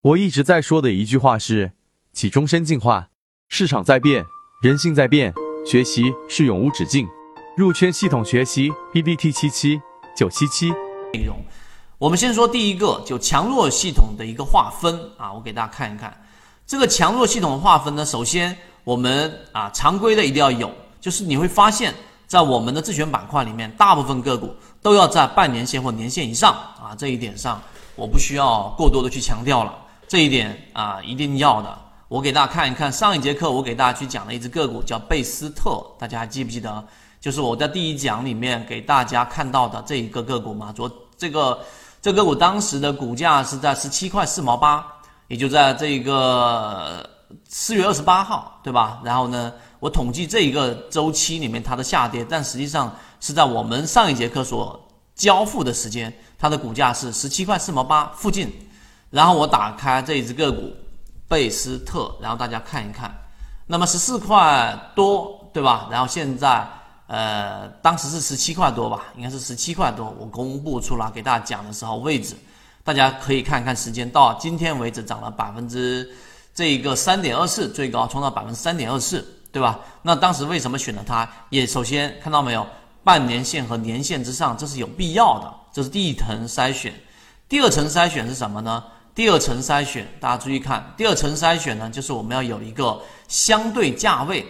我一直在说的一句话是：起终身进化，市场在变，人性在变，学习是永无止境。入圈系统学习 B B T 七七九七七内容。我们先说第一个，就强弱系统的一个划分啊，我给大家看一看这个强弱系统的划分呢。首先，我们啊常规的一定要有，就是你会发现在我们的自选板块里面，大部分个股都要在半年线或年线以上啊，这一点上我不需要过多的去强调了。这一点啊，一定要的。我给大家看一看上一节课我给大家去讲了一只个股叫贝斯特，大家还记不记得？就是我在第一讲里面给大家看到的这一个个股嘛。昨这个这个股当时的股价是在十七块四毛八，也就在这个四月二十八号，对吧？然后呢，我统计这一个周期里面它的下跌，但实际上是在我们上一节课所交付的时间，它的股价是十七块四毛八附近。然后我打开这一只个股，贝斯特，然后大家看一看，那么十四块多，对吧？然后现在，呃，当时是十七块多吧，应该是十七块多。我公布出来给大家讲的时候，位置大家可以看看时间，到今天为止涨了百分之这一个三点二四，最高冲到百分之三点二四，对吧？那当时为什么选了它？也首先看到没有，半年线和年线之上，这是有必要的，这是第一层筛选。第二层筛选是什么呢？第二层筛选，大家注意看，第二层筛选呢，就是我们要有一个相对价位，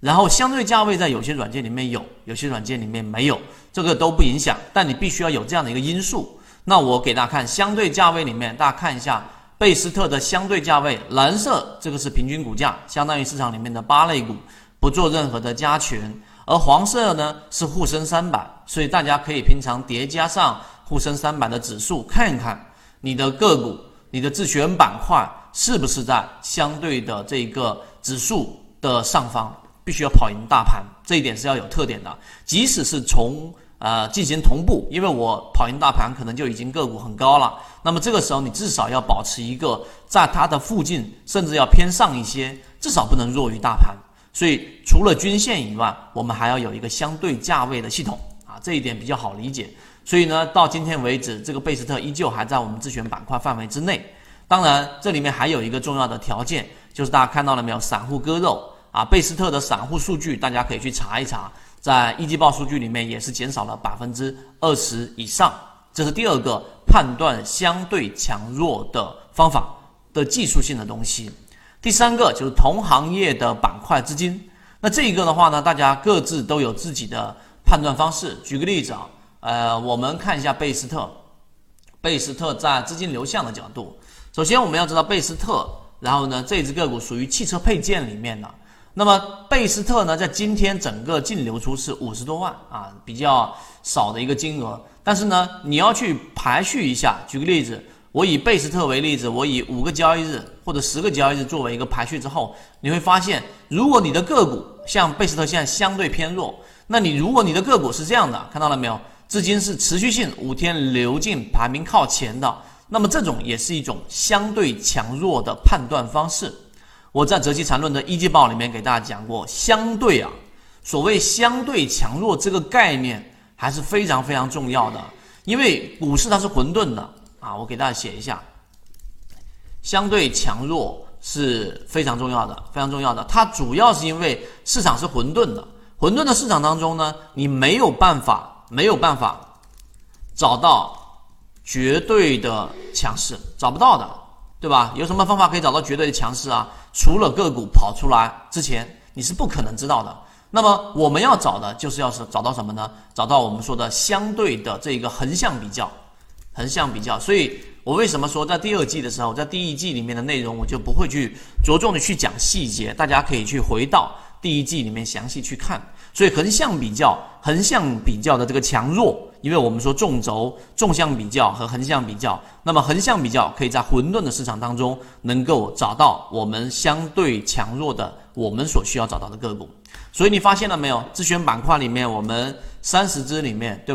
然后相对价位在有些软件里面有，有些软件里面没有，这个都不影响，但你必须要有这样的一个因素。那我给大家看相对价位里面，大家看一下贝斯特的相对价位，蓝色这个是平均股价，相当于市场里面的八类股，不做任何的加权，而黄色呢是沪深三百，所以大家可以平常叠加上沪深三百的指数，看一看你的个股。你的自选板块是不是在相对的这个指数的上方？必须要跑赢大盘，这一点是要有特点的。即使是从呃进行同步，因为我跑赢大盘可能就已经个股很高了。那么这个时候你至少要保持一个在它的附近，甚至要偏上一些，至少不能弱于大盘。所以除了均线以外，我们还要有一个相对价位的系统啊，这一点比较好理解。所以呢，到今天为止，这个贝斯特依旧还在我们自选板块范围之内。当然，这里面还有一个重要的条件，就是大家看到了没有，散户割肉啊，贝斯特的散户数据大家可以去查一查，在一季报数据里面也是减少了百分之二十以上。这是第二个判断相对强弱的方法的技术性的东西。第三个就是同行业的板块资金。那这一个的话呢，大家各自都有自己的判断方式。举个例子啊。呃，我们看一下贝斯特，贝斯特在资金流向的角度，首先我们要知道贝斯特，然后呢，这只个股属于汽车配件里面的。那么贝斯特呢，在今天整个净流出是五十多万啊，比较少的一个金额。但是呢，你要去排序一下，举个例子，我以贝斯特为例子，我以五个交易日或者十个交易日作为一个排序之后，你会发现，如果你的个股像贝斯特现在相对偏弱，那你如果你的个股是这样的，看到了没有？资金是持续性五天流进排名靠前的，那么这种也是一种相对强弱的判断方式。我在《择期缠论》的一季报里面给大家讲过，相对啊，所谓相对强弱这个概念还是非常非常重要的，因为股市它是混沌的啊。我给大家写一下，相对强弱是非常重要的，非常重要的。它主要是因为市场是混沌的，混沌的市场当中呢，你没有办法。没有办法找到绝对的强势，找不到的，对吧？有什么方法可以找到绝对的强势啊？除了个股跑出来之前，你是不可能知道的。那么我们要找的就是要是找到什么呢？找到我们说的相对的这一个横向比较，横向比较。所以我为什么说在第二季的时候，在第一季里面的内容我就不会去着重的去讲细节，大家可以去回到。第一季里面详细去看，所以横向比较，横向比较的这个强弱，因为我们说纵轴纵向比较和横向比较，那么横向比较可以在混沌的市场当中能够找到我们相对强弱的我们所需要找到的个股。所以你发现了没有？自选板块里面我们三十只里面，对吧？